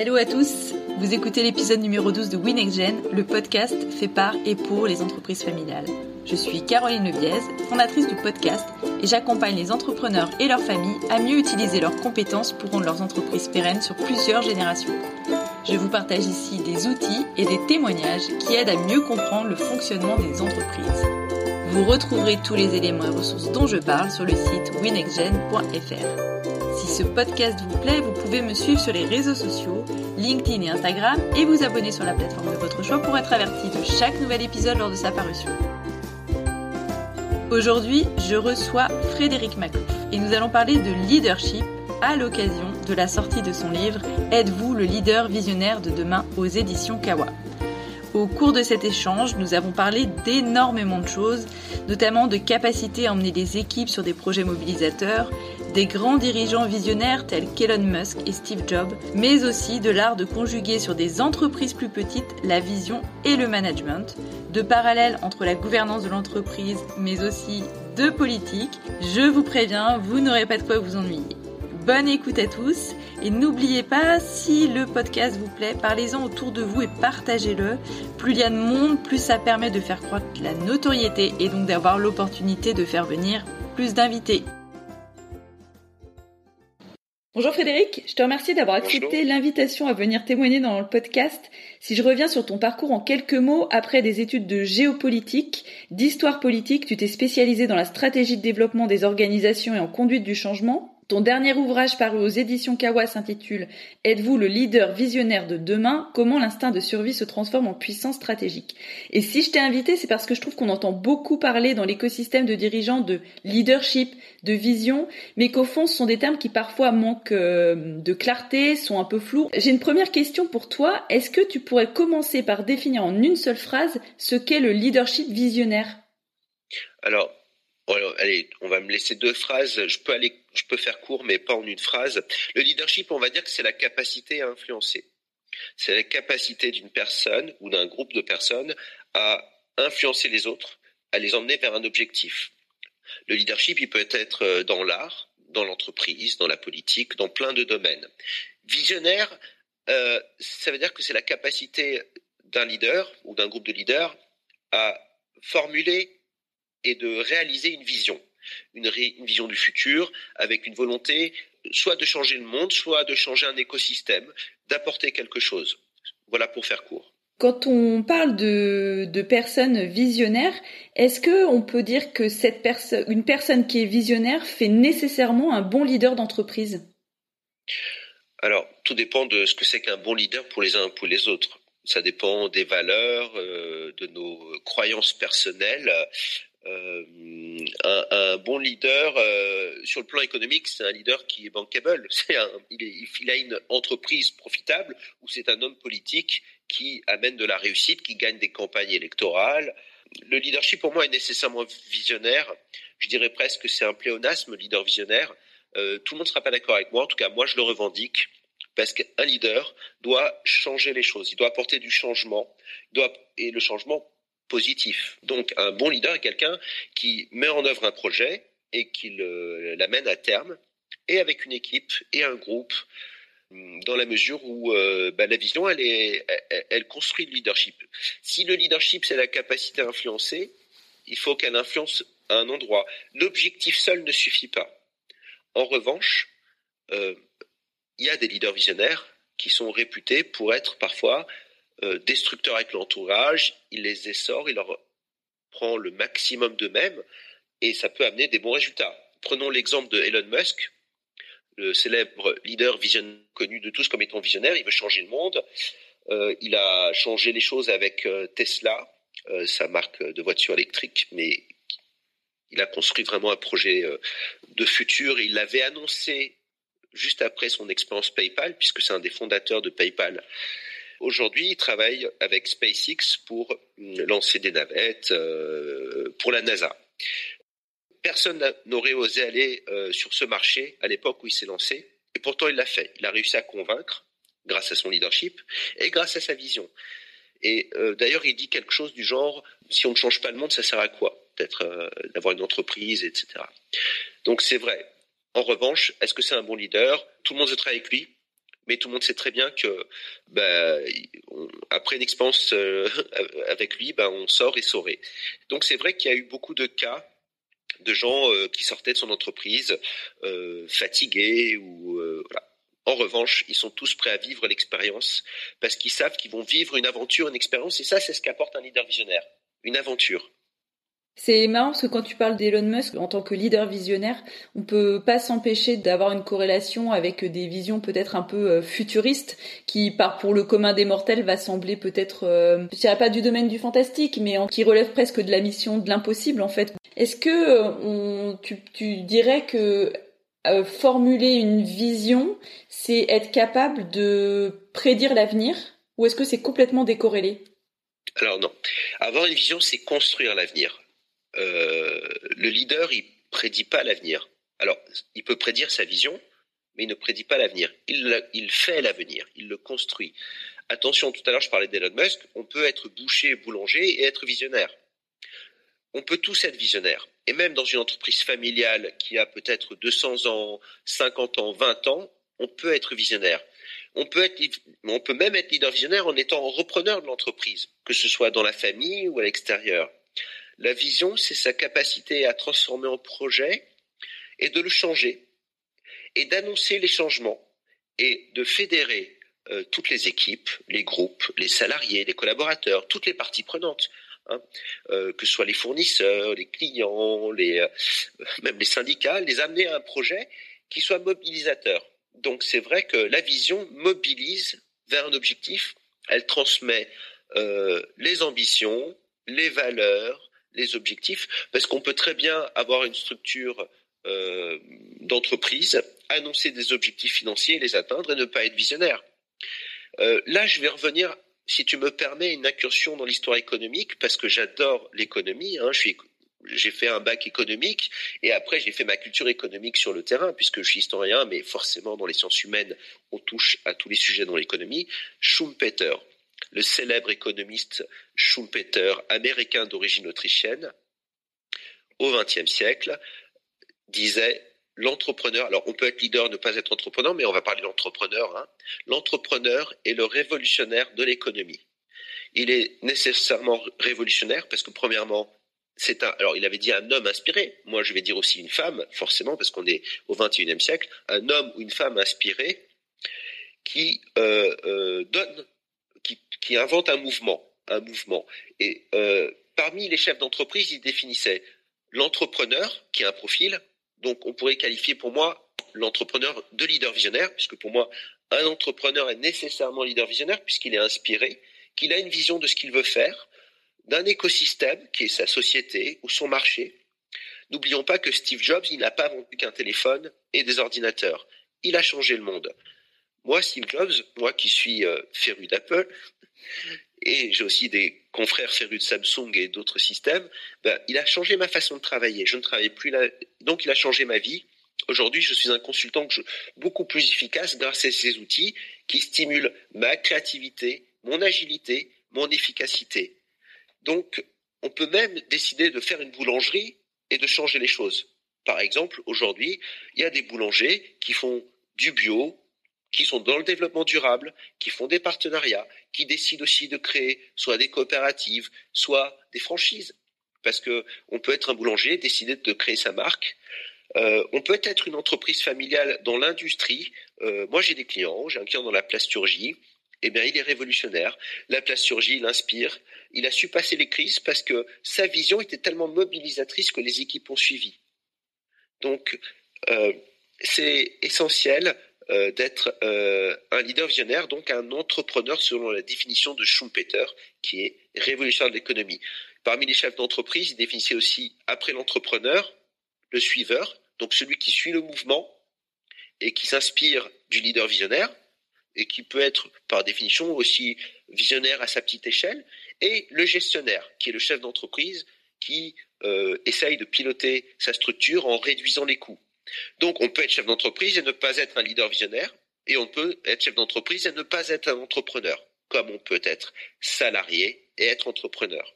Hello à tous, vous écoutez l'épisode numéro 12 de WinExGen, le podcast fait par et pour les entreprises familiales. Je suis Caroline Leviez, fondatrice du podcast, et j'accompagne les entrepreneurs et leurs familles à mieux utiliser leurs compétences pour rendre leurs entreprises pérennes sur plusieurs générations. Je vous partage ici des outils et des témoignages qui aident à mieux comprendre le fonctionnement des entreprises. Vous retrouverez tous les éléments et ressources dont je parle sur le site winexgen.fr. Si ce podcast vous plaît, vous pouvez me suivre sur les réseaux sociaux, LinkedIn et Instagram, et vous abonner sur la plateforme de votre choix pour être averti de chaque nouvel épisode lors de sa parution. Aujourd'hui, je reçois Frédéric Maclouf et nous allons parler de leadership à l'occasion de la sortie de son livre Êtes-vous le leader visionnaire de demain? aux éditions Kawa au cours de cet échange, nous avons parlé d'énormément de choses, notamment de capacité à emmener des équipes sur des projets mobilisateurs, des grands dirigeants visionnaires tels qu'Elon Musk et Steve Jobs, mais aussi de l'art de conjuguer sur des entreprises plus petites la vision et le management, de parallèles entre la gouvernance de l'entreprise, mais aussi de politique. Je vous préviens, vous n'aurez pas de quoi vous ennuyer. Bonne écoute à tous et n'oubliez pas, si le podcast vous plaît, parlez-en autour de vous et partagez-le. Plus il y a de monde, plus ça permet de faire croître la notoriété et donc d'avoir l'opportunité de faire venir plus d'invités. Bonjour Frédéric, je te remercie d'avoir accepté l'invitation à venir témoigner dans le podcast. Si je reviens sur ton parcours en quelques mots, après des études de géopolitique, d'histoire politique, tu t'es spécialisé dans la stratégie de développement des organisations et en conduite du changement. Ton dernier ouvrage paru aux éditions Kawa s'intitule Êtes-vous le leader visionnaire de demain? Comment l'instinct de survie se transforme en puissance stratégique? Et si je t'ai invité, c'est parce que je trouve qu'on entend beaucoup parler dans l'écosystème de dirigeants de leadership, de vision, mais qu'au fond, ce sont des termes qui parfois manquent euh, de clarté, sont un peu flous. J'ai une première question pour toi. Est-ce que tu pourrais commencer par définir en une seule phrase ce qu'est le leadership visionnaire? Alors, allez, on va me laisser deux phrases. Je peux aller, je peux faire court, mais pas en une phrase. Le leadership, on va dire que c'est la capacité à influencer. C'est la capacité d'une personne ou d'un groupe de personnes à influencer les autres, à les emmener vers un objectif. Le leadership, il peut être euh, dans l'art, dans l'entreprise, dans la politique, dans plein de domaines. Visionnaire, euh, ça veut dire que c'est la capacité d'un leader ou d'un groupe de leaders à formuler et de réaliser une vision, une, vision du futur avec une volonté soit de changer le monde, soit de changer un écosystème, d'apporter quelque chose. Voilà pour faire court. Quand on parle de, de personnes visionnaires, est-ce que on peut dire que cette personne, une personne qui est visionnaire fait nécessairement un bon leader d'entreprise? Alors, tout dépend de ce que c'est qu'un bon leader pour les uns et pour les autres. Ça dépend des valeurs, euh, de nos croyances personnelles, euh, un, bon leader euh, sur le plan économique, c'est un leader qui est bankable. Il, a une entreprise profitable ou c'est un homme politique qui amène de la réussite, qui gagne des campagnes électorales. Le leadership pour moi est nécessairement visionnaire. Je dirais presque que c'est un pléonasme, leader visionnaire. Euh, tout le monde ne sera pas d'accord avec moi. En tout cas, moi, je le revendique parce qu'un leader doit changer les choses. Il doit apporter du changement. Il doit, et le changement positif. Donc un bon leader est quelqu'un qui met en œuvre un projet et qui l'amène à terme, et avec une équipe et un groupe, dans la mesure où euh, bah, la vision, elle, construit le leadership. Si le leadership, c'est la capacité à influencer, il faut qu'elle influence un endroit. L'objectif seul ne suffit pas. En revanche, euh, il y a des leaders visionnaires qui sont réputés pour être parfois euh, destructeur avec l'entourage, il les essore, il leur prend le maximum d'eux-mêmes et ça peut amener des bons résultats. Prenons l'exemple de Elon Musk, le célèbre leader visionnaire connu de tous comme étant visionnaire, il veut changer le monde. Euh, il a changé les choses avec euh, Tesla, sa marque de voiture électrique, mais il a construit vraiment un projet de futur. Il l'avait annoncé juste après son expérience PayPal, puisque c'est un des fondateurs de PayPal Aujourd'hui, il travaille avec SpaceX pour euh, lancer des navettes euh, pour la NASA. Personne n'aurait osé aller euh, sur ce marché à l'époque où il s'est lancé, et pourtant il l'a fait. Il a réussi à convaincre grâce à son leadership et grâce à sa vision. Et d'ailleurs, il dit quelque chose du genre si on ne change pas le monde, ça sert à quoi? Peut-être d'avoir une entreprise, etc. Donc c'est vrai. En revanche, est-ce que c'est un bon leader? Tout le monde se travaille avec lui, mais tout le monde sait très bien que bah, après une expérience euh, avec lui, bah, on sort et saurait. Donc c'est vrai qu'il y a eu beaucoup de cas de gens euh, qui sortaient de son entreprise euh, fatigués ou. En revanche, ils sont tous prêts à vivre l'expérience parce qu'ils savent qu'ils vont vivre une aventure, une expérience, et ça, c'est ce qu'apporte un leader visionnaire, une aventure. C'est marrant parce que quand tu parles d'Elon Musk en tant que leader visionnaire, on peut pas s'empêcher d'avoir une corrélation avec des visions peut-être un peu euh, futuristes qui, par pour le commun des mortels, va sembler peut-être, euh, je dirais pas du domaine du fantastique, mais qui relève presque de la mission de l'impossible en fait. Est-ce que euh, tu, tu dirais que formuler une vision, c'est être capable de prédire l'avenir, ou est-ce que c'est complètement décorrélé? Alors non. Avoir une vision, c'est construire l'avenir. Euh, le leader, il prédit pas l'avenir. Alors, il peut prédire sa vision, mais il ne prédit pas l'avenir. Il, fait l'avenir, il le construit. Attention, tout à l'heure, je parlais d'Elon Musk, on peut être boucher, boulanger et être visionnaire. On peut tous être visionnaires. Et même dans une entreprise familiale qui a peut-être 200 ans, 50 ans, 20 ans, on peut être visionnaire. On peut, être, on peut même être leader visionnaire en étant repreneur de l'entreprise, que ce soit dans la famille ou à l'extérieur. La vision, c'est sa capacité à transformer en projet et de le changer et d'annoncer les changements et de fédérer euh, toutes les équipes, les groupes, les salariés, les collaborateurs, toutes les parties prenantes, hein, euh, que ce soit les fournisseurs, les clients, euh, même les syndicats, les amener à un projet qui soit mobilisateur. Donc c'est vrai que la vision mobilise vers un objectif, elle transmet les ambitions, les valeurs, les objectifs, parce qu'on peut très bien avoir une structure euh, d'entreprise, annoncer des objectifs financiers, les atteindre et ne pas être visionnaire. Euh, là, je vais revenir, si tu me permets, une incursion dans l'histoire économique, parce que j'adore l'économie. Hein, j'ai fait un bac économique et après j'ai fait ma culture économique sur le terrain puisque je suis historien mais forcément dans les sciences humaines on touche à tous les sujets dans l'économie. Schumpeter, le célèbre économiste Schumpeter, américain d'origine autrichienne, au XXe siècle, disait l'entrepreneur, alors on peut être leader, ne pas être entrepreneur, mais on va parler d'entrepreneur. Hein. L'entrepreneur est le révolutionnaire de l'économie. Il est nécessairement révolutionnaire parce que premièrement, c'est un, alors il avait dit un homme inspiré. Moi, je vais dire aussi une femme, forcément, parce qu'on est au XXIe siècle, un homme ou une femme inspiré qui euh, euh, donne qui, invente un mouvement. Et euh, parmi les chefs d'entreprise, il définissait l'entrepreneur, qui a un profil, donc on pourrait qualifier pour moi l'entrepreneur de leader visionnaire, puisque pour moi, un entrepreneur est nécessairement leader visionnaire, puisqu'il est inspiré, qu'il a une vision de ce qu'il veut faire, d'un écosystème qui est sa société ou son marché. N'oublions pas que Steve Jobs, il n'a pas vendu qu'un téléphone et des ordinateurs. Il a changé le monde. Moi, Steve Jobs, moi qui suis euh, féru d'Apple, et j'ai aussi des confrères férus de Samsung et d'autres systèmes, ben, il a changé ma façon de travailler. Je ne travaille plus là, donc il a changé ma vie. Aujourd'hui, je suis un consultant beaucoup plus efficace grâce à ces outils qui stimulent ma créativité, mon agilité, mon efficacité. Donc, on peut même décider de faire une boulangerie et de changer les choses. Par exemple, aujourd'hui, il y a des boulangers qui font du bio, qui sont dans le développement durable, qui font des partenariats, qui décident aussi de créer soit des coopératives, soit des franchises. Parce que on peut être un boulanger, décider de créer sa marque. Euh, on peut être une entreprise familiale dans l'industrie. Euh, moi, j'ai des clients. J'ai un client dans la plasturgie. Eh bien, il est révolutionnaire. La plasturgie, il inspire. Il a su passer les crises parce que sa vision était tellement mobilisatrice que les équipes ont suivi. Donc, euh, c'est essentiel euh, d'être euh, un leader visionnaire, donc un entrepreneur selon la définition de Schumpeter, qui est révolutionnaire de l'économie. Parmi les chefs d'entreprise, il définissait aussi, après l'entrepreneur, le suiveur, donc celui qui suit le mouvement et qui s'inspire du leader visionnaire, et qui peut être par définition aussi visionnaire à sa petite échelle, et le gestionnaire, qui est le chef d'entreprise qui euh, essaye de piloter sa structure en réduisant les coûts. Donc on peut être chef d'entreprise et ne pas être un leader visionnaire, et on peut être chef d'entreprise et ne pas être un entrepreneur, comme on peut être salarié et être entrepreneur.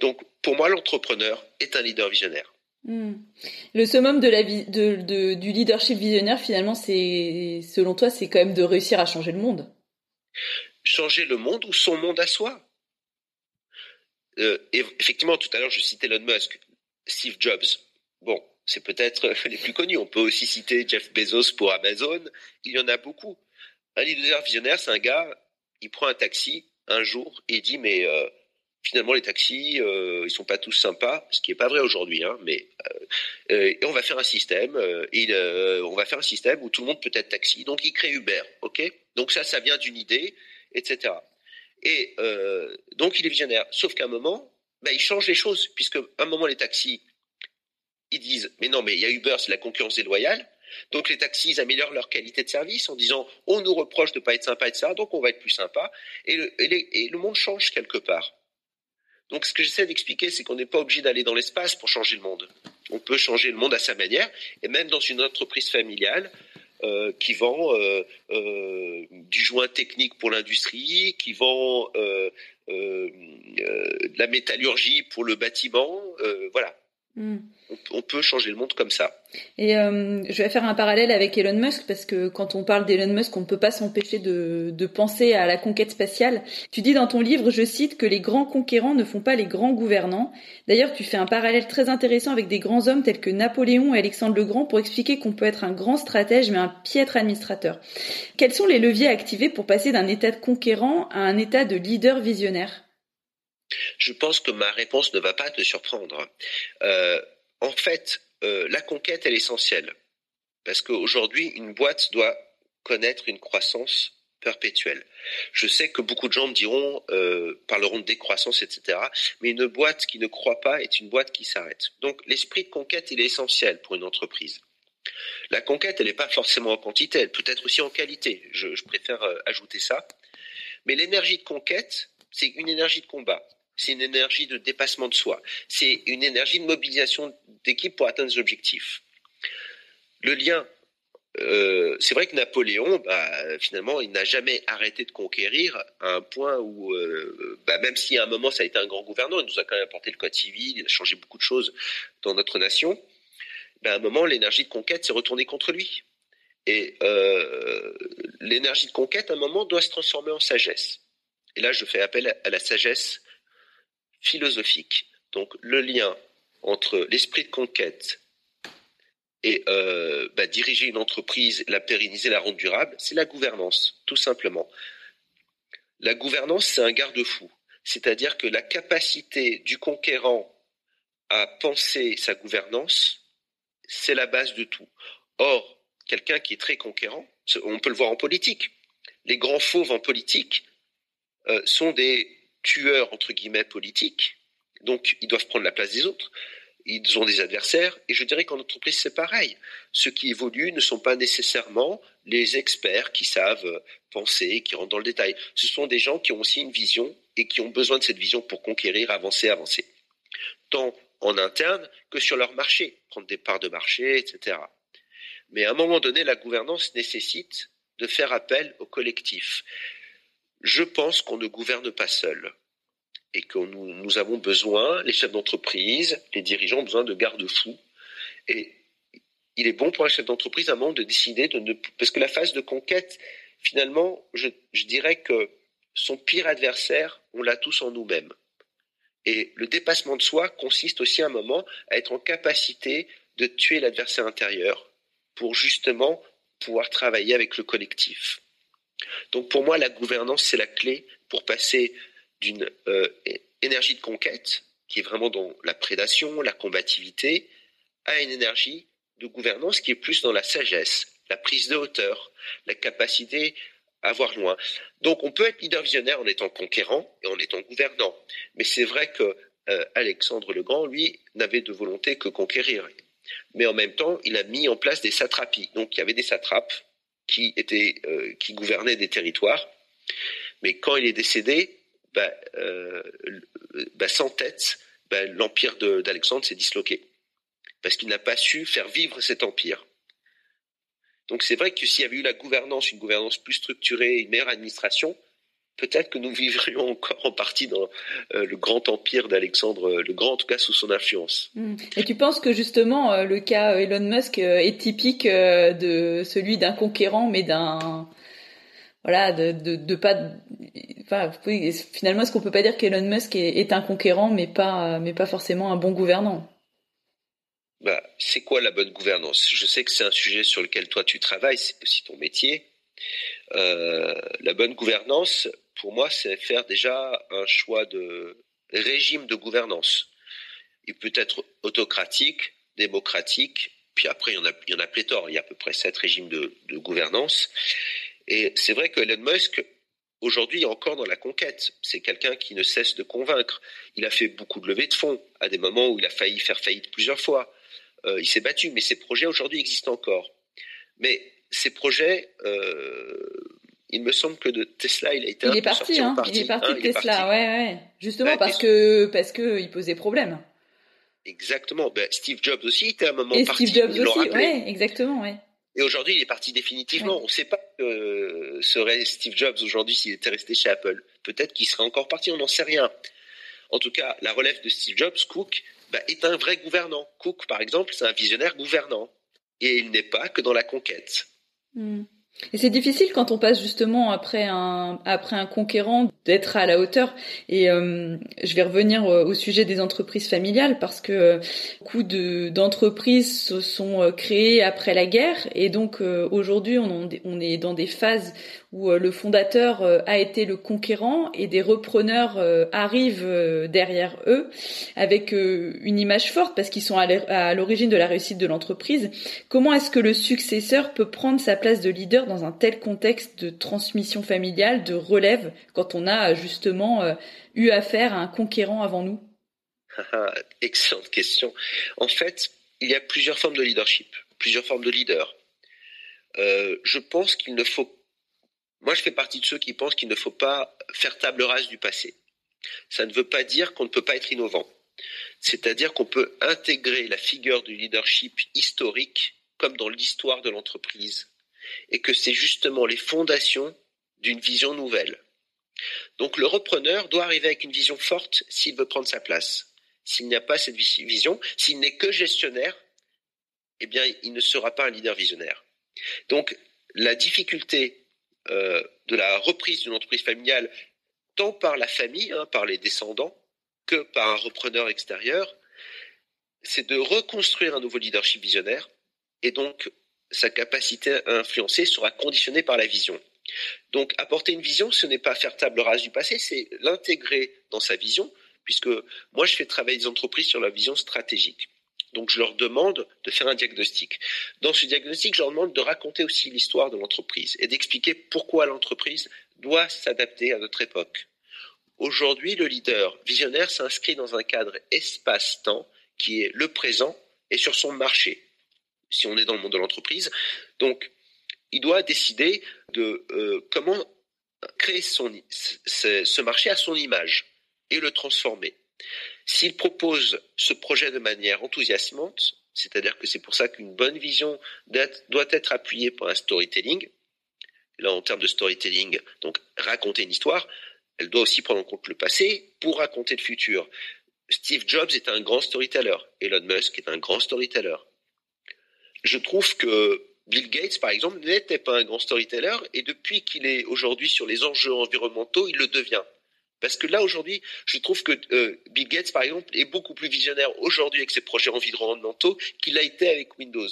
Donc pour moi, l'entrepreneur est un leader visionnaire. Hmm. Le summum de la de, du leadership visionnaire, finalement, c'est, selon toi, c'est quand même de réussir à changer le monde. Changer le monde ou son monde à soi. Euh, effectivement, tout à l'heure, je citais Elon Musk, Steve Jobs. Bon, c'est peut-être les plus connus. On peut aussi citer Jeff Bezos pour Amazon. Il y en a beaucoup. Un leader visionnaire, c'est un gars, il prend un taxi un jour et il dit mais euh, finalement les taxis euh, ils sont pas tous sympas, ce qui est pas vrai aujourd'hui, hein, mais euh, et on va faire un système, on va faire un système où tout le monde peut être taxi, donc il crée Uber, ok? Donc ça, ça vient d'une idée, etc. Et donc il est visionnaire, sauf qu'à un moment, ben, il change les choses puisque à un moment les taxis disent mais non mais il y a Uber, c'est la concurrence déloyale. Donc les taxis améliorent leur qualité de service en disant on nous reproche de ne pas être sympa, ça, donc on va être plus sympa. Et le, et, le monde change quelque part. Donc ce que j'essaie d'expliquer, c'est qu'on n'est pas obligé d'aller dans l'espace pour changer le monde. On peut changer le monde à sa manière, et même dans une entreprise familiale euh, qui vend euh, euh, du joint technique pour l'industrie, qui vend de la métallurgie pour le bâtiment, voilà. Hmm. On, peut changer le monde comme ça. Et euh, je vais faire un parallèle avec Elon Musk parce que quand on parle d'Elon Musk, on ne peut pas s'empêcher de, de, penser à la conquête spatiale. Tu dis dans ton livre, je cite, que les grands conquérants ne font pas les grands gouvernants. D'ailleurs, tu fais un parallèle très intéressant avec des grands hommes tels que Napoléon et Alexandre le Grand pour expliquer qu'on peut être un grand stratège mais un piètre administrateur. Quels sont les leviers activés pour passer d'un état de conquérant à un état de leader visionnaire? Je pense que ma réponse ne va pas te surprendre. Euh, en fait, euh, la conquête, est essentielle. Parce qu'aujourd'hui, une boîte doit connaître une croissance perpétuelle. Je sais que beaucoup de gens me diront, euh, parleront de décroissance, etc. Mais une boîte qui ne croit pas est une boîte qui s'arrête. Donc l'esprit de conquête, il est essentiel pour une entreprise. La conquête, elle n'est pas forcément en quantité, elle peut être aussi en qualité. je préfère ajouter ça. Mais l'énergie de conquête, c'est une énergie de combat c'est une énergie de dépassement de soi, c'est une énergie de mobilisation d'équipe pour atteindre des objectifs. Le lien, euh, c'est vrai que Napoléon, bah, finalement, il n'a jamais arrêté de conquérir à un point où, euh, bah, même si à un moment ça a été un grand gouverneur, il nous a quand même apporté le code civil, il a changé beaucoup de choses dans notre nation, bah, à un moment l'énergie de conquête s'est retournée contre lui. Et euh, l'énergie de conquête, à un moment, doit se transformer en sagesse. Et là, je fais appel à la sagesse philosophique. Donc le lien entre l'esprit de conquête et euh, bah, diriger une entreprise, la pérenniser, la rendre durable, c'est la gouvernance, tout simplement. La gouvernance, c'est un garde-fou. C'est-à-dire que la capacité du conquérant à penser sa gouvernance, c'est la base de tout. Or, quelqu'un qui est très conquérant, on peut le voir en politique. Les grands fauves en politique euh, sont des tueurs, entre guillemets, politiques. Donc, ils doivent prendre la place des autres. Ils ont des adversaires. Et je dirais qu'en entreprise, c'est pareil. Ceux qui évoluent ne sont pas nécessairement les experts qui savent penser, qui rentrent dans le détail. Ce sont des gens qui ont aussi une vision et qui ont besoin de cette vision pour conquérir, avancer, avancer. Tant en interne que sur leur marché, prendre des parts de marché, etc. Mais à un moment donné, la gouvernance nécessite de faire appel au collectif je pense qu'on ne gouverne pas seul et que nous, avons besoin, les chefs d'entreprise, les dirigeants ont besoin de garde-fous. Et il est bon pour un chef d'entreprise à un moment de décider de ne... Parce que la phase de conquête, finalement, je, je dirais que son pire adversaire, on l'a tous en nous-mêmes. Et le dépassement de soi consiste aussi à un moment à être en capacité de tuer l'adversaire intérieur pour justement pouvoir travailler avec le collectif. Donc pour moi, la gouvernance, c'est la clé pour passer d'une euh, énergie de conquête, qui est vraiment dans la prédation, la combativité, à une énergie de gouvernance qui est plus dans la sagesse, la prise de hauteur, la capacité à voir loin. Donc on peut être leader visionnaire en étant conquérant et en étant gouvernant. Mais c'est vrai que euh, Alexandre le Grand, lui, n'avait de volonté que conquérir. Mais en même temps, il a mis en place des satrapies. Donc il y avait des satrapes euh, qui gouvernait des territoires. Mais quand il est décédé, bah, euh, bah, sans tête, bah, l'empire d'Alexandre s'est disloqué. Parce qu'il n'a pas su faire vivre cet empire. Donc c'est vrai que s'il y avait eu la gouvernance, une gouvernance plus structurée, une meilleure administration, peut-être que nous vivrions encore en partie dans euh, le grand empire d'Alexandre le Grand, en tout cas sous son influence. Hmm. Et tu penses que justement euh, le cas Elon Musk euh, est typique de celui d'un conquérant, mais d'un voilà, de, de, de pas, enfin, finalement, est-ce qu'on peut pas dire qu'Elon Musk est, est, un conquérant, mais pas, mais pas forcément un bon gouvernant? Bah, c'est quoi la bonne gouvernance? Je sais que c'est un sujet sur lequel toi tu travailles, c'est aussi ton métier. Euh, la bonne gouvernance, pour moi, c'est faire déjà un choix de régime de gouvernance. Il peut être autocratique, démocratique, puis après, il y en a, pléthore. Il y a à peu près sept régimes de, gouvernance. Et c'est vrai que Elon Musk, aujourd'hui, est encore dans la conquête. C'est quelqu'un qui ne cesse de convaincre. Il a fait beaucoup de levées de fonds, à des moments où il a failli faire faillite plusieurs fois. Euh, il s'est battu, mais ces projets aujourd'hui existent encore. Mais ces projets, euh, il me semble que de Tesla, il a été il est parti, hein, il est parti de Tesla, ouais, ouais. Justement parce que parce que il posait problème. Exactement. Ben, Steve Jobs aussi était à un moment Et parti. Steve Jobs aussi, ouais, exactement, ouais. Et aujourd'hui, il est parti définitivement. On ne sait pas que serait Steve Jobs aujourd'hui s'il était resté chez Apple. Peut-être qu'il serait encore parti, on n'en sait rien. En tout cas, la relève de Steve Jobs, Cook, bah, est un vrai gouvernant. Cook, par exemple, c'est un visionnaire gouvernant. Et il n'est pas que dans la conquête. Hmm. Et c'est difficile quand on passe justement après un après un conquérant d'être à la hauteur. Et euh, je vais revenir au sujet des entreprises familiales parce que euh, beaucoup de d'entreprises se sont euh, créées après la guerre et donc aujourd'hui on, on est dans des phases où le fondateur a été le conquérant et des repreneurs arrivent derrière eux avec une image forte parce qu'ils sont à l'origine de la réussite de l'entreprise. Comment est-ce que le successeur peut prendre sa place de leader dans un tel contexte de transmission familiale, de relève quand on a justement euh, eu affaire à un conquérant avant nous? Excellente question. En fait, il y a plusieurs formes de leadership, plusieurs formes de leader. Euh, je pense qu'il ne faut. Moi, je fais partie de ceux qui pensent qu'il ne faut pas faire table rase du passé. Ça ne veut pas dire qu'on ne peut pas être innovant. C'est-à-dire qu'on peut intégrer la figure du leadership historique comme dans l'histoire de l'entreprise et que c'est justement les fondations d'une vision nouvelle. Donc le repreneur doit arriver avec une vision forte s'il veut prendre sa place. S'il n'y a pas cette vision, s'il n'est que gestionnaire, eh bien, il ne sera pas un leader visionnaire. Donc la difficulté euh, de la reprise d'une entreprise familiale, tant par la famille, hein, par les descendants, que par un repreneur extérieur, c'est de reconstruire un nouveau leadership visionnaire, et donc sa capacité à influencer sera conditionnée par la vision. Donc apporter une vision, ce n'est pas faire table rase du passé, c'est l'intégrer dans sa vision, puisque moi je fais travailler des entreprises sur la vision stratégique. Donc je leur demande de faire un diagnostic. Dans ce diagnostic, je leur demande de raconter aussi l'histoire de l'entreprise et d'expliquer pourquoi l'entreprise doit s'adapter à notre époque. Aujourd'hui, le leader visionnaire s'inscrit dans un cadre espace-temps qui est le présent et sur son marché. Si on est dans le monde de l'entreprise, donc il doit décider de euh, comment créer son, ce marché à son image et le transformer. S'il propose ce projet de manière enthousiasmante, c'est-à-dire que c'est pour ça qu'une bonne vision doit être appuyée par un storytelling, là en termes de storytelling, donc raconter une histoire, elle doit aussi prendre en compte le passé pour raconter le futur. Steve Jobs est un grand storyteller, Elon Musk est un grand storyteller. Je trouve que Bill Gates, par exemple, n'était pas un grand storyteller et depuis qu'il est aujourd'hui sur les enjeux environnementaux, il le devient. Parce que là, aujourd'hui, je trouve que euh, Bill Gates, par exemple, est beaucoup plus visionnaire aujourd'hui avec ses projets environnementaux qu'il a été avec Windows.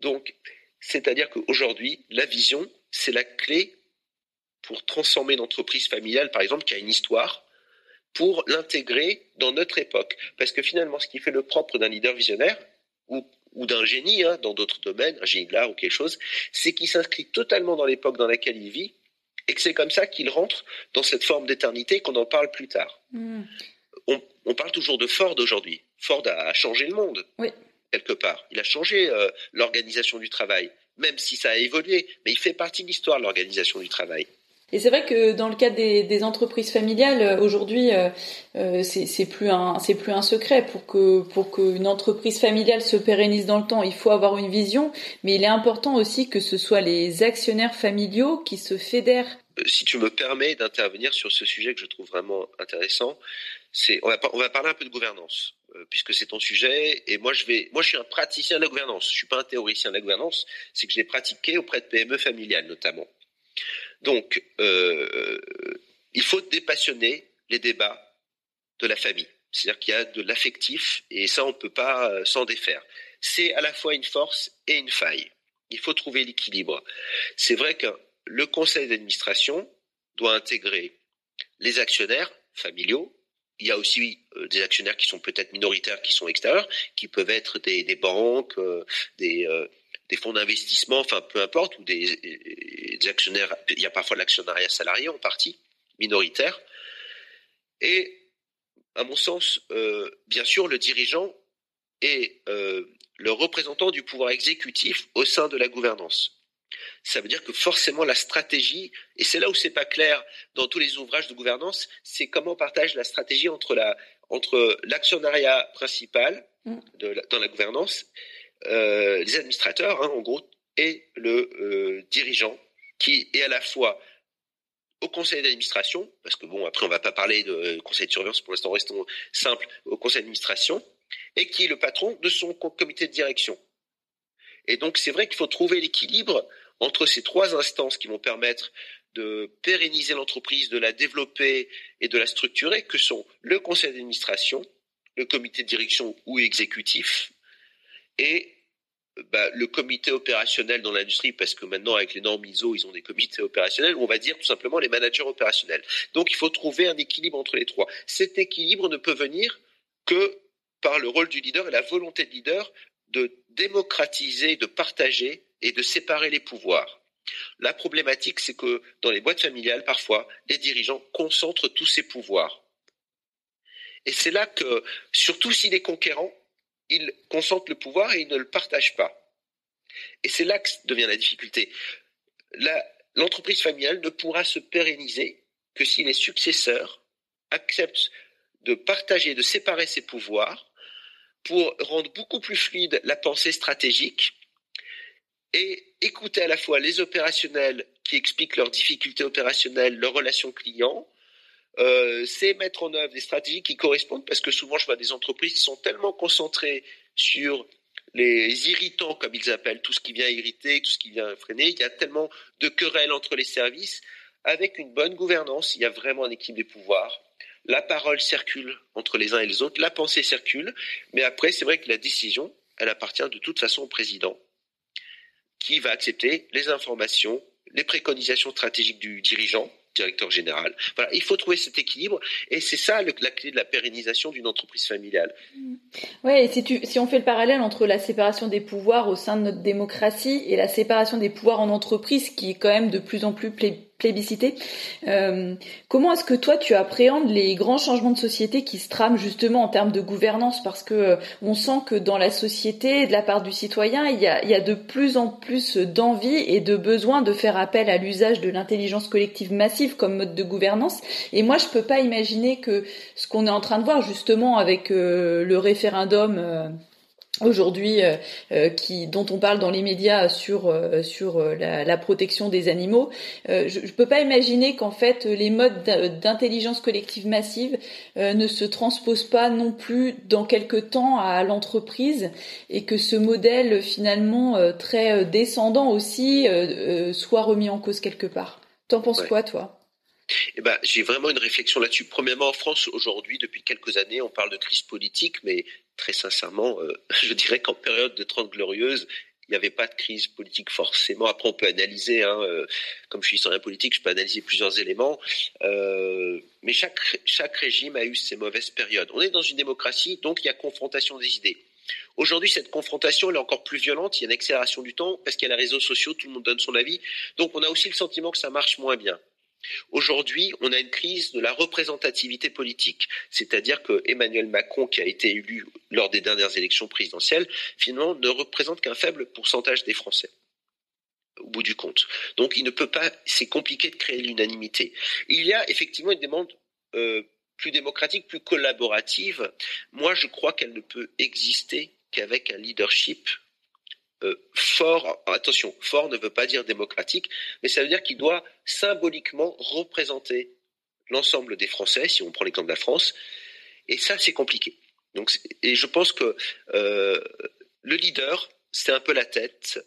Donc, c'est-à-dire qu'aujourd'hui, la vision, c'est la clé pour transformer une entreprise familiale, par exemple, qui a une histoire, pour l'intégrer dans notre époque. Parce que finalement, ce qui fait le propre d'un leader visionnaire, ou ou d'un génie hein, dans d'autres domaines, un génie de l'art ou quelque chose, c'est qu'il s'inscrit totalement dans l'époque dans laquelle il vit et que c'est comme ça qu'il rentre dans cette forme d'éternité qu'on en parle plus tard. Hmm. On, parle toujours de Ford aujourd'hui. Ford a changé le monde, quelque part. Il a changé euh, l'organisation du travail, même si ça a évolué, mais il fait partie de l'histoire de l'organisation du travail. Et c'est vrai que dans le cadre des, entreprises familiales, euh, aujourd'hui, euh, euh, c'est plus un secret. Pour que pour qu'une entreprise familiale se pérennise dans le temps, il faut avoir une vision, mais il est important aussi que ce soit les actionnaires familiaux qui se fédèrent. Si tu me permets d'intervenir sur ce sujet que je trouve vraiment intéressant, c'est on va, on va parler un peu de gouvernance puisque c'est ton sujet. Et moi je vais moi je suis un praticien de la gouvernance, je suis pas un théoricien de la gouvernance, c'est que je l'ai pratiqué auprès de PME familiales notamment. Donc il faut dépassionner les débats de la famille. C'est-à-dire qu'il y a de l'affectif et ça, on ne peut pas euh, s'en défaire. C'est à la fois une force et une faille. Il faut trouver l'équilibre. C'est vrai que le conseil d'administration doit intégrer les actionnaires familiaux. Il y a aussi euh, des actionnaires qui sont peut-être minoritaires, qui sont extérieurs, qui peuvent être des, banques, euh, des, des fonds d'investissement, enfin peu importe, ou des, des actionnaires. Il y a parfois l'actionnariat salarié en partie minoritaire. Et à mon sens, euh, bien sûr, le dirigeant est euh, le représentant du pouvoir exécutif au sein de la gouvernance. Ça veut dire que forcément la stratégie, et c'est là où c'est pas clair dans tous les ouvrages de gouvernance, c'est comment on partage la stratégie entre la entre l'actionnariat principal mm. de dans la gouvernance, euh, les administrateurs hein, en gros, et le dirigeant qui est à la fois au conseil d'administration, parce que bon, après on va pas parler de conseil de surveillance, pour l'instant restons simples, au conseil d'administration, et qui est le patron de son comité de direction. Et donc c'est vrai qu'il faut trouver l'équilibre entre ces trois instances qui vont permettre de pérenniser l'entreprise, de la développer et de la structurer, que sont le conseil d'administration, le comité de direction ou exécutif, et bah, le comité opérationnel dans l'industrie, parce que maintenant avec les normes ISO, ils ont des comités opérationnels, on va dire tout simplement les managers opérationnels. Donc il faut trouver un équilibre entre les trois. Cet équilibre ne peut venir que par le rôle du leader et la volonté de leader de démocratiser, de partager et de séparer les pouvoirs. La problématique, c'est que dans les boîtes familiales, parfois, les dirigeants concentrent tous ces pouvoirs. Et c'est là que, surtout s'il est conquérant, il concentre le pouvoir et il ne le partage pas. Et c'est là que devient la difficulté. L'entreprise familiale ne pourra se pérenniser que si les successeurs acceptent de partager, de séparer ses pouvoirs pour rendre beaucoup plus fluide la pensée stratégique et écouter à la fois les opérationnels qui expliquent leurs difficultés opérationnelles, leurs relations clients, euh, c'est mettre en œuvre des stratégies qui correspondent, parce que souvent je vois des entreprises qui sont tellement concentrées sur les irritants, comme ils appellent, tout ce qui vient irriter, tout ce qui vient freiner, il y a tellement de querelles entre les services. Avec une bonne gouvernance, il y a vraiment un équilibre des pouvoirs. La parole circule entre les uns et les autres, la pensée circule, mais après, c'est vrai que la décision, elle appartient de toute façon au président, qui va accepter les informations, les préconisations stratégiques du dirigeant, directeur général. Voilà, il faut trouver cet équilibre et c'est ça la clé de la pérennisation d'une entreprise familiale. Ouais, si, si on fait le parallèle entre la séparation des pouvoirs au sein de notre démocratie et la séparation des pouvoirs en entreprise qui est quand même de plus en plus Euh, comment est-ce que toi tu appréhendes les grands changements de société qui se trament justement en termes de gouvernance? Parce que euh, on sent que dans la société, de la part du citoyen, il y a, y a de plus en plus d'envie et de besoin de faire appel à l'usage de l'intelligence collective massive comme mode de gouvernance. Et moi, je peux pas imaginer que ce qu'on est en train de voir justement avec euh, le référendum aujourd'hui euh, euh, qui dont on parle dans les médias sur euh, sur la, protection des animaux je, ne peux pas imaginer qu'en fait les modes d'intelligence collective massive ne se transposent pas non plus dans quelque temps à l'entreprise et que ce modèle finalement très descendant aussi soit remis en cause quelque part. T'en penses quoi toi? Eh ben, j'ai vraiment une réflexion là-dessus. Premièrement, en France, aujourd'hui, depuis quelques années, on parle de crise politique, mais très sincèrement, euh, je dirais qu'en période de Trente Glorieuses, il n'y avait pas de crise politique forcément. Après, on peut analyser, hein, euh, comme je suis historien politique, je peux analyser plusieurs éléments. Euh, mais chaque, chaque régime a eu ses mauvaises périodes. On est dans une démocratie, donc il y a confrontation des idées. Aujourd'hui, cette confrontation elle est encore plus violente. Il y a une accélération du temps parce qu'il y a les réseaux sociaux, tout le monde donne son avis. Donc, on a aussi le sentiment que ça marche moins bien. Aujourd'hui, on a une crise de la représentativité politique, c'est-à-dire que Emmanuel Macron, qui a été élu lors des dernières élections présidentielles, finalement ne représente qu'un faible pourcentage des Français au bout du compte. Donc il ne peut pas, c'est compliqué de créer l'unanimité. Il y a effectivement une demande euh, plus démocratique, plus collaborative. Moi, je crois qu'elle ne peut exister qu'avec un leadership fort, attention, fort ne veut pas dire démocratique, mais ça veut dire qu'il doit symboliquement représenter l'ensemble des Français, si on prend l'exemple de la France, et ça c'est compliqué. Donc, et je pense que le leader, c'est un peu la tête,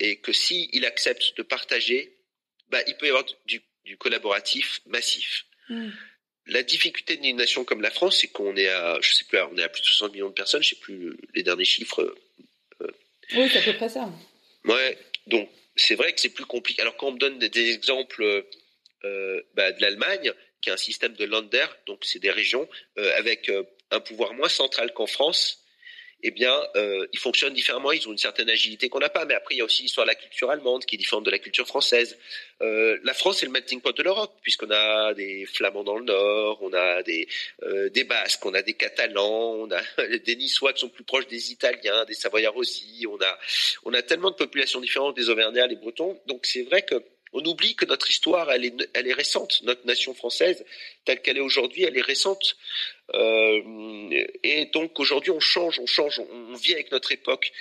et que s'il accepte de partager, bah, il peut y avoir du, collaboratif massif. Hmm. La difficulté d'une nation comme la France, c'est qu'on est à, je sais plus, on est à plus de 60 millions de personnes, je sais plus les derniers chiffres. Euh, oui, c'est à peu près ça. Ouais, donc c'est vrai que c'est plus compliqué. Alors quand on me donne des, exemples euh, bah, de l'Allemagne, qui a un système de Länder, donc c'est des régions euh, avec un pouvoir moins central qu'en France, eh bien, euh, ils fonctionnent différemment. Ils ont une certaine agilité qu'on n'a pas. Mais après, il y a aussi l'histoire de la culture allemande qui est différente de la culture française. Euh, la France, c'est le melting pot de l'Europe, puisqu'on a des Flamands dans le Nord, on a des, euh, des Basques, on a des Catalans, on a des Niçois qui sont plus proches des Italiens, des Savoyards aussi. On a, on a tellement de populations différentes, des Auvergnats, les Bretons. Donc, c'est vrai que on oublie que notre histoire, elle est, elle est récente. Notre nation française, telle qu'elle est aujourd'hui, elle est récente. Euh, et donc aujourd'hui, on change, on change, on, vit avec notre époque.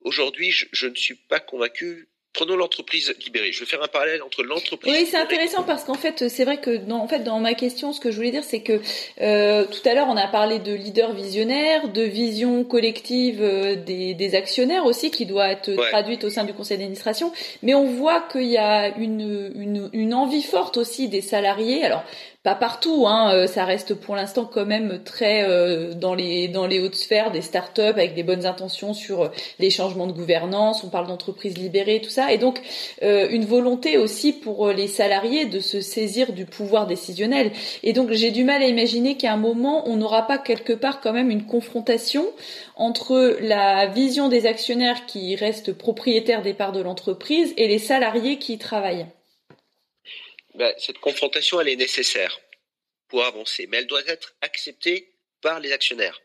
Aujourd'hui, je, je, ne suis pas convaincu Prenons l'entreprise libérée. Je vais faire un parallèle entre l'entreprise. Oui, c'est intéressant parce qu'en fait, c'est vrai que dans, en fait, dans ma question, ce que je voulais dire, c'est que euh, tout à l'heure, on a parlé de leader visionnaire, de vision collective euh, des, des, actionnaires aussi, qui doit être traduite au sein du conseil d'administration. Mais on voit qu'il y a une, une, une envie forte aussi des salariés. Alors, pas partout, hein, euh, ça reste pour l'instant quand même très euh, dans les hautes sphères des startups avec des bonnes intentions sur euh, les changements de gouvernance. On parle d'entreprises libérées, tout ça, et donc une volonté aussi pour les salariés de se saisir du pouvoir décisionnel. Et donc j'ai du mal à imaginer qu'à un moment on n'aura pas quelque part quand même une confrontation entre la vision des actionnaires qui restent propriétaires des parts de l'entreprise et les salariés qui y travaillent. Ben, cette confrontation, est nécessaire pour avancer, mais elle doit être acceptée par les actionnaires.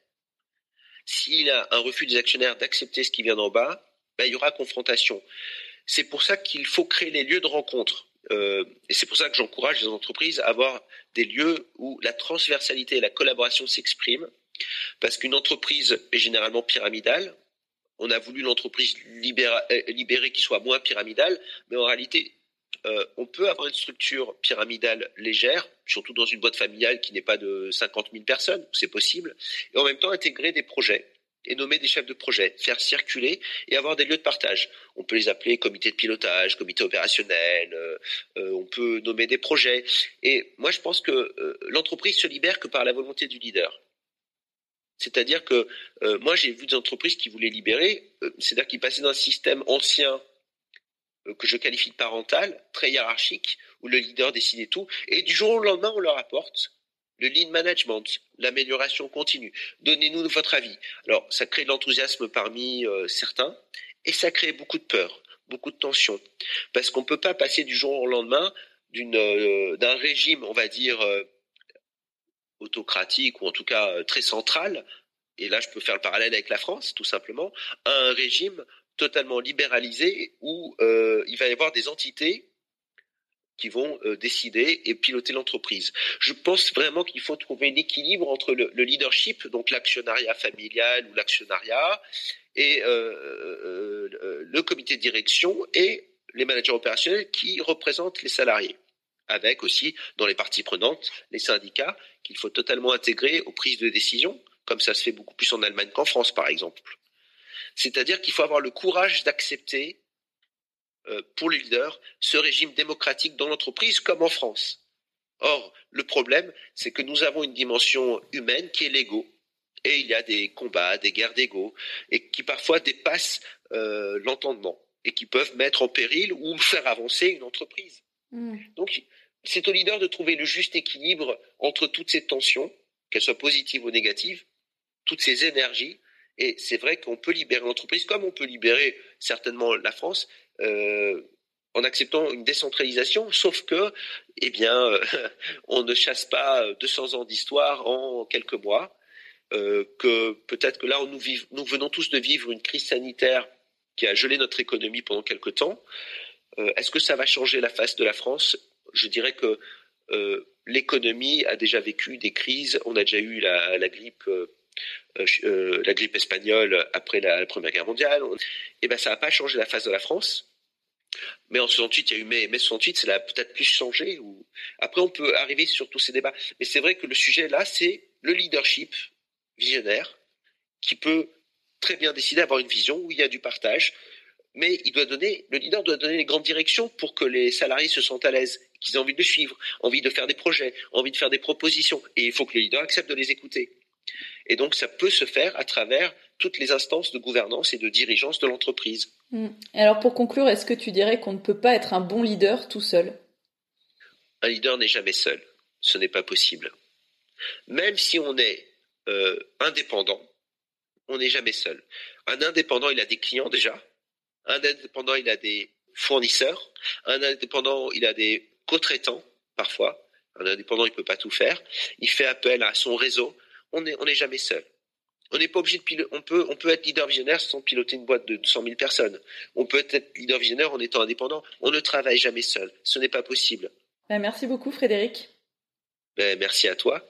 S'il y a un refus des actionnaires d'accepter ce qui vient d'en bas, ben, il y aura confrontation. C'est pour ça qu'il faut créer les lieux de rencontre. Euh, et c'est pour ça que j'encourage les entreprises à avoir des lieux où la transversalité et la collaboration s'expriment. Parce qu'une entreprise est généralement pyramidale. On a voulu l'entreprise euh, libérée qui soit moins pyramidale, mais en réalité, euh, on peut avoir une structure pyramidale légère, surtout dans une boîte familiale qui n'est pas de 50 000 personnes, c'est possible, et en même temps intégrer des projets et nommer des chefs de projet, faire circuler et avoir des lieux de partage. On peut les appeler comité de pilotage, comité opérationnel, euh, euh, on peut nommer des projets. Et moi, je pense que l'entreprise se libère que par la volonté du leader. C'est-à-dire que moi, j'ai vu des entreprises qui voulaient libérer, c'est-à-dire qu'ils passaient d'un système ancien que je qualifie de parental, très hiérarchique, où le leader décidait tout, et du jour au lendemain, on leur apporte le lean management, l'amélioration continue. Donnez-nous votre avis. Alors, ça crée de l'enthousiasme parmi euh, certains, et ça crée beaucoup de peur, beaucoup de tension, parce qu'on ne peut pas passer du jour au lendemain euh, d'un régime, on va dire, autocratique, ou en tout cas très central, et là je peux faire le parallèle avec la France, tout simplement, à un régime totalement libéralisé où euh, il va y avoir des entités qui vont euh, décider et piloter l'entreprise. Je pense vraiment qu'il faut trouver l'équilibre entre le, leadership, donc l'actionnariat familial ou l'actionnariat, et euh, le comité de direction et les managers opérationnels qui représentent les salariés, avec aussi dans les parties prenantes les syndicats qu'il faut totalement intégrer aux prises de décision, comme ça se fait beaucoup plus en Allemagne qu'en France par exemple. C'est-à-dire qu'il faut avoir le courage d'accepter, euh, pour les leaders, ce régime démocratique dans l'entreprise comme en France. Or, le problème, c'est que nous avons une dimension humaine qui est l'ego. Et il y a des combats, des guerres d'ego, et qui parfois dépassent euh, l'entendement, et qui peuvent mettre en péril ou faire avancer une entreprise. Mm. Donc, c'est au leader de trouver le juste équilibre entre toutes ces tensions, qu'elles soient positives ou négatives, toutes ces énergies, et c'est vrai qu'on peut libérer l'entreprise, comme on peut libérer certainement la France, euh, en acceptant une décentralisation, sauf que, eh bien, euh, on ne chasse pas 200 ans d'histoire en quelques mois. Euh, que peut-être que là, nous, nous venons tous de vivre une crise sanitaire qui a gelé notre économie pendant quelques temps. Est-ce que ça va changer la face de la France? Je dirais que l'économie a déjà vécu des crises. On a déjà eu la grippe la grippe espagnole après la, Première Guerre mondiale. Et ben ça n'a pas changé la face de la France. Mais en 68, il y a eu mai, mai 68, ça a peut-être plus changé. Ou... Après, on peut arriver sur tous ces débats. Mais c'est vrai que le sujet là, c'est le leadership visionnaire qui peut très bien décider d'avoir une vision où il y a du partage, mais il doit donner, le leader doit donner les grandes directions pour que les salariés se sentent à l'aise, qu'ils aient envie de le suivre, envie de faire des projets, envie de faire des propositions. Et il faut que le leader accepte de les écouter. Et donc, ça peut se faire à travers toutes les instances de gouvernance et de dirigeance de l'entreprise. Hmm. Alors, pour conclure, est-ce que tu dirais qu'on ne peut pas être un bon leader tout seul? Un leader n'est jamais seul. Ce n'est pas possible. Même si on est euh, indépendant, on n'est jamais seul. Un indépendant, il a des clients déjà. Un indépendant, il a des fournisseurs. Un indépendant, il a des co-traitants parfois. Un indépendant, il peut pas tout faire. Il fait appel à son réseau. On n'est on est jamais seul. On n'est pas obligé de piloter. On peut, on peut être leader visionnaire sans piloter une boîte de 100 000 personnes. On peut être leader visionnaire en étant indépendant. On ne travaille jamais seul. Ce n'est pas possible. Ben, merci beaucoup, Frédéric. Ben, merci à toi.